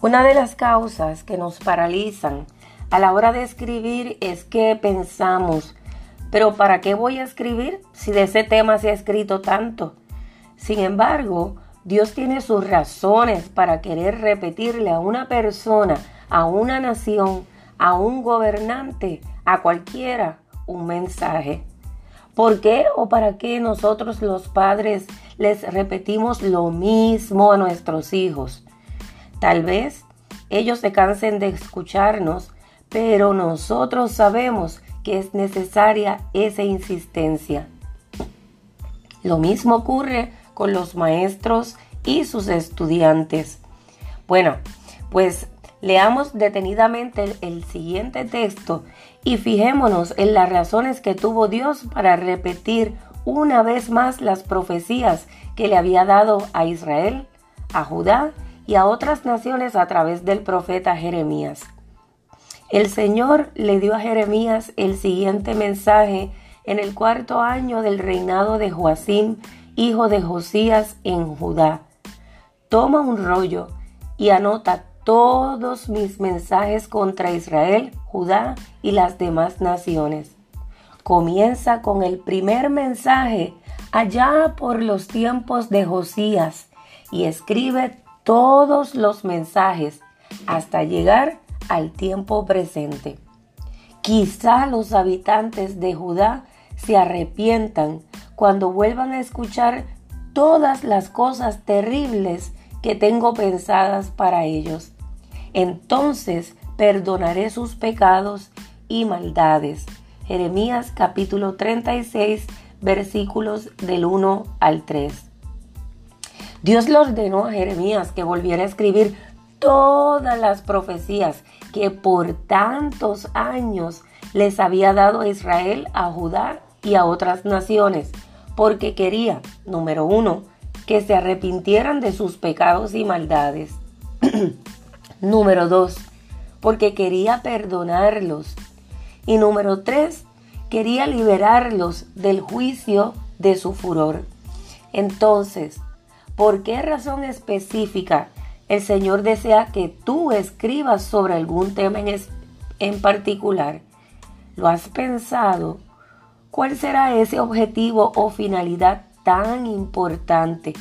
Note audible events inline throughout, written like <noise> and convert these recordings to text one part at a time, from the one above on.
Una de las causas que nos paralizan a la hora de escribir es que pensamos, pero ¿para qué voy a escribir si de ese tema se ha escrito tanto? Sin embargo, Dios tiene sus razones para querer repetirle a una persona, a una nación, a un gobernante, a cualquiera, un mensaje. ¿Por qué o para qué nosotros los padres les repetimos lo mismo a nuestros hijos? Tal vez ellos se cansen de escucharnos, pero nosotros sabemos que es necesaria esa insistencia. Lo mismo ocurre con los maestros y sus estudiantes. Bueno, pues leamos detenidamente el, siguiente texto y fijémonos en las razones que tuvo Dios para repetir una vez más las profecías que le había dado a Israel, a Judá y a otras naciones a través del profeta Jeremías. El Señor le dio a Jeremías el siguiente mensaje en el cuarto año del reinado de Joacim, hijo de Josías, en Judá. Toma un rollo y anota todos mis mensajes contra Israel, Judá y las demás naciones. Comienza con el primer mensaje allá por los tiempos de Josías y escribe todos los mensajes hasta llegar al tiempo presente. Quizá los habitantes de Judá se arrepientan cuando vuelvan a escuchar todas las cosas terribles que tengo pensadas para ellos entonces perdonaré sus pecados y maldades. Jeremías capítulo 36 versículos del 1 al 3. Dios le ordenó a Jeremías que volviera a escribir todas las profecías que por tantos años les había dado a Israel, a Judá y a otras naciones, porque quería, número uno, que se arrepintieran de sus pecados y maldades. <clears throat> Número dos, porque quería perdonarlos. Y número tres, quería liberarlos del juicio de su furor. Entonces, ¿por qué razón específica el Señor desea que tú escribas sobre algún tema en, en particular? ¿Lo has pensado? ¿Cuál será ese objetivo o finalidad tan importante?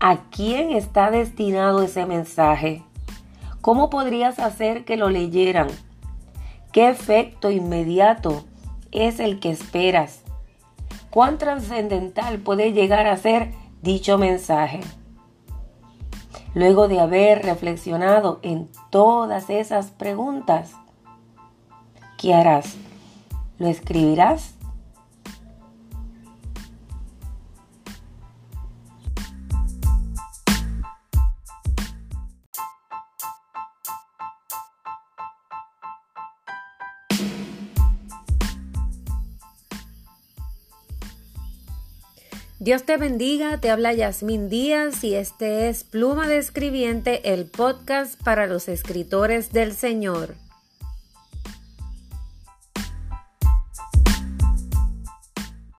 ¿A quién está destinado ese mensaje? ¿Cómo podrías hacer que lo leyeran? ¿Qué efecto inmediato es el que esperas? ¿Cuán trascendental puede llegar a ser dicho mensaje? Luego de haber reflexionado en todas esas preguntas, ¿qué harás? ¿Lo escribirás? Dios te bendiga, te habla Yasmín Díaz y este es Pluma de Escribiente, el podcast para los escritores del Señor.